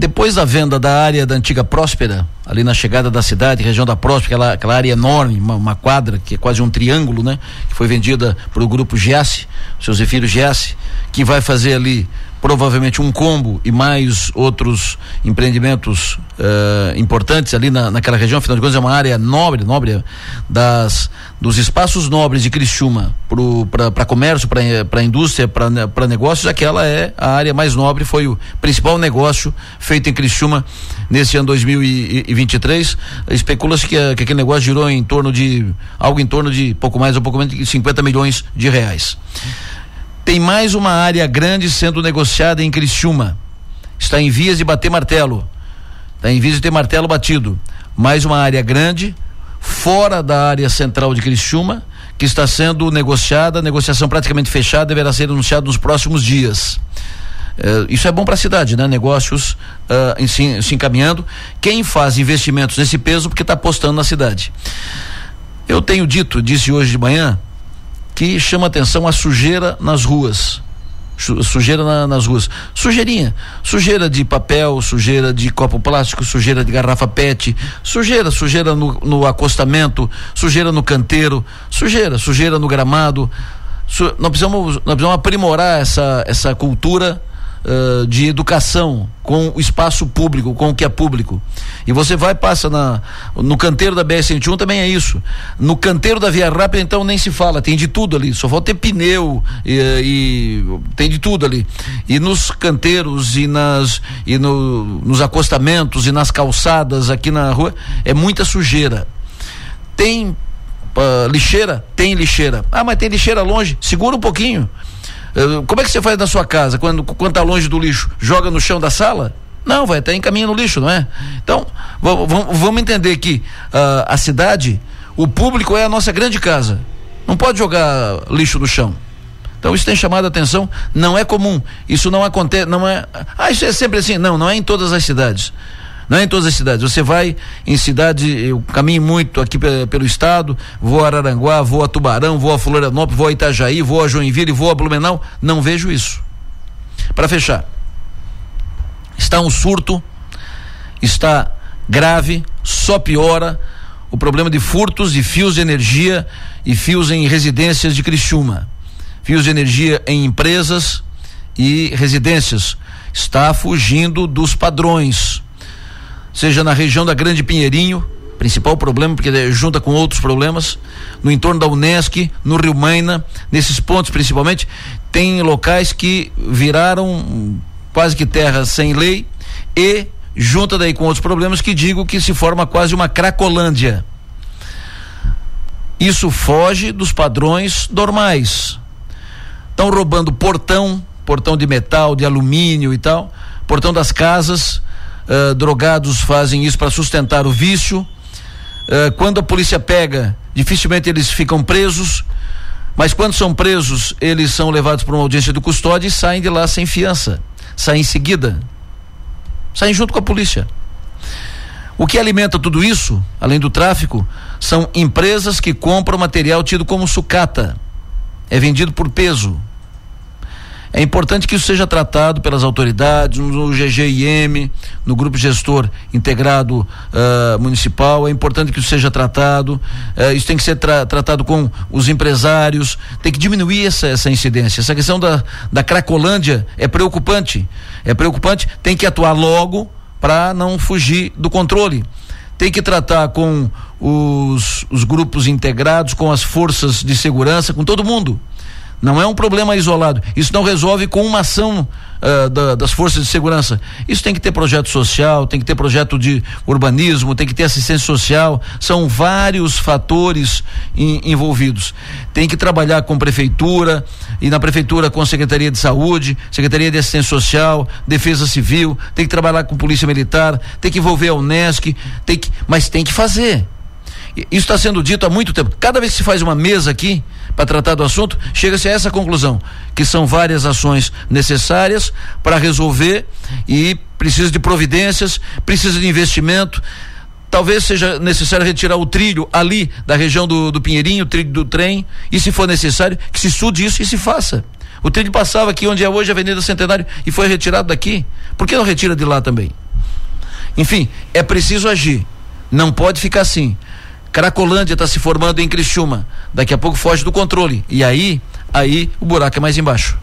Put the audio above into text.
Depois da venda da área da antiga Próspera, ali na chegada da cidade, região da Próspera, aquela, aquela área enorme, uma, uma, quadra que é quase um triângulo, né? Que foi vendida para o grupo Giasse, seu Zefiro Giasse, que vai fazer ali provavelmente um combo e mais outros empreendimentos uh, importantes ali na, naquela região, afinal de contas é uma área nobre, nobre das dos espaços nobres de Criciúma para comércio, para indústria, para negócios, aquela é a área mais nobre, foi o principal negócio feito em Criciúma nesse ano 2023. Especula-se que, que aquele negócio girou em torno de algo em torno de pouco mais ou pouco menos de 50 milhões de reais. Tem mais uma área grande sendo negociada em Criciúma. Está em vias de bater martelo. Está em vias de ter martelo batido. Mais uma área grande, fora da área central de Criciúma, que está sendo negociada, negociação praticamente fechada, deverá ser anunciada nos próximos dias. Uh, isso é bom para a cidade, né? Negócios uh, se, se encaminhando. Quem faz investimentos nesse peso porque está apostando na cidade. Eu tenho dito, disse hoje de manhã, que chama atenção a sujeira nas ruas. Sujeira na, nas ruas. Sujeirinha. Sujeira de papel, sujeira de copo plástico, sujeira de garrafa PET, sujeira, sujeira no, no acostamento, sujeira no canteiro, sujeira, sujeira no gramado. Su, nós, precisamos, nós precisamos aprimorar essa, essa cultura de educação com o espaço público, com o que é público. E você vai passa na no canteiro da BR-101 também é isso. No canteiro da Via Rápida então nem se fala, tem de tudo ali, só falta ter pneu e, e tem de tudo ali. E nos canteiros e nas e no, nos acostamentos e nas calçadas aqui na rua é muita sujeira. Tem uh, lixeira? Tem lixeira. Ah, mas tem lixeira longe. Segura um pouquinho. Eh, como é que você faz na sua casa quando quando tá longe do lixo? Joga no chão da sala? Não, vai até encaminha no lixo, não é? Então, vamos entender que uh, a cidade, o público é a nossa grande casa. Não pode jogar lixo no chão. Então isso tem chamado a atenção, não é comum. Isso não acontece, não é. Ah, isso é sempre assim. Não, não é em todas as cidades. Não é em todas as cidades. Você vai em cidade, eu caminho muito aqui pelo estado, vou a Araranguá, vou a Tubarão, vou a Florianópolis, vou a Itajaí, vou a Joinville, vou a Blumenau, não vejo isso. Para fechar, está um surto, está grave, só piora o problema de furtos de fios de energia e fios em residências de Criciúma. Fios de energia em empresas e residências. Está fugindo dos padrões seja na região da Grande Pinheirinho, principal problema, porque junta com outros problemas, no entorno da Unesc, no Rio Maina, nesses pontos principalmente, tem locais que viraram quase que terra sem lei e junta daí com outros problemas que digo que se forma quase uma cracolândia. Isso foge dos padrões normais. Estão roubando portão, portão de metal, de alumínio e tal, portão das casas, uh, drogados fazem isso para sustentar o vício. Uh, quando a polícia pega, dificilmente eles ficam presos, mas quando são presos, eles são levados para uma audiência do custódio e saem de lá sem fiança, saem em seguida, saem junto com a polícia. O que alimenta tudo isso, além do tráfico, são empresas que compram material tido como sucata. É vendido por peso. É importante que isso seja tratado pelas autoridades, no GGIM, no grupo gestor integrado uh, municipal. É importante que isso seja tratado. Uh, isso tem que ser tra tratado com os empresários. Tem que diminuir essa, essa incidência. Essa questão da, da Cracolândia é preocupante. É preocupante. Tem que atuar logo para não fugir do controle. Tem que tratar com os, os grupos integrados, com as forças de segurança, com todo mundo não é um problema isolado. Isso não resolve com uma ação uh, da, das forças de segurança. Isso tem que ter projeto social, tem que ter projeto de urbanismo, tem que ter assistência social. São vários fatores in, envolvidos. Tem que trabalhar com prefeitura e na prefeitura com secretaria de saúde, secretaria de assistência social, defesa civil. Tem que trabalhar com polícia militar, tem que envolver a Unesc, tem que, mas tem que fazer. Isso está sendo dito há muito tempo. Cada vez que se faz uma mesa aqui para tratar do assunto, chega-se a essa conclusão, que são várias ações necessárias para resolver e precisa de providências, precisa de investimento. Talvez seja necessário retirar o trilho ali da região do, do Pinheirinho, o trilho do trem, e se for necessário, que se estude isso e se faça. O trilho passava aqui onde é hoje a Avenida Centenário e foi retirado daqui. Por que não retira de lá também? Enfim, é preciso agir. Não pode ficar assim. Cracolândia está se formando em Criciúma. Daqui a pouco foge do controle. E aí, aí o buraco é mais embaixo.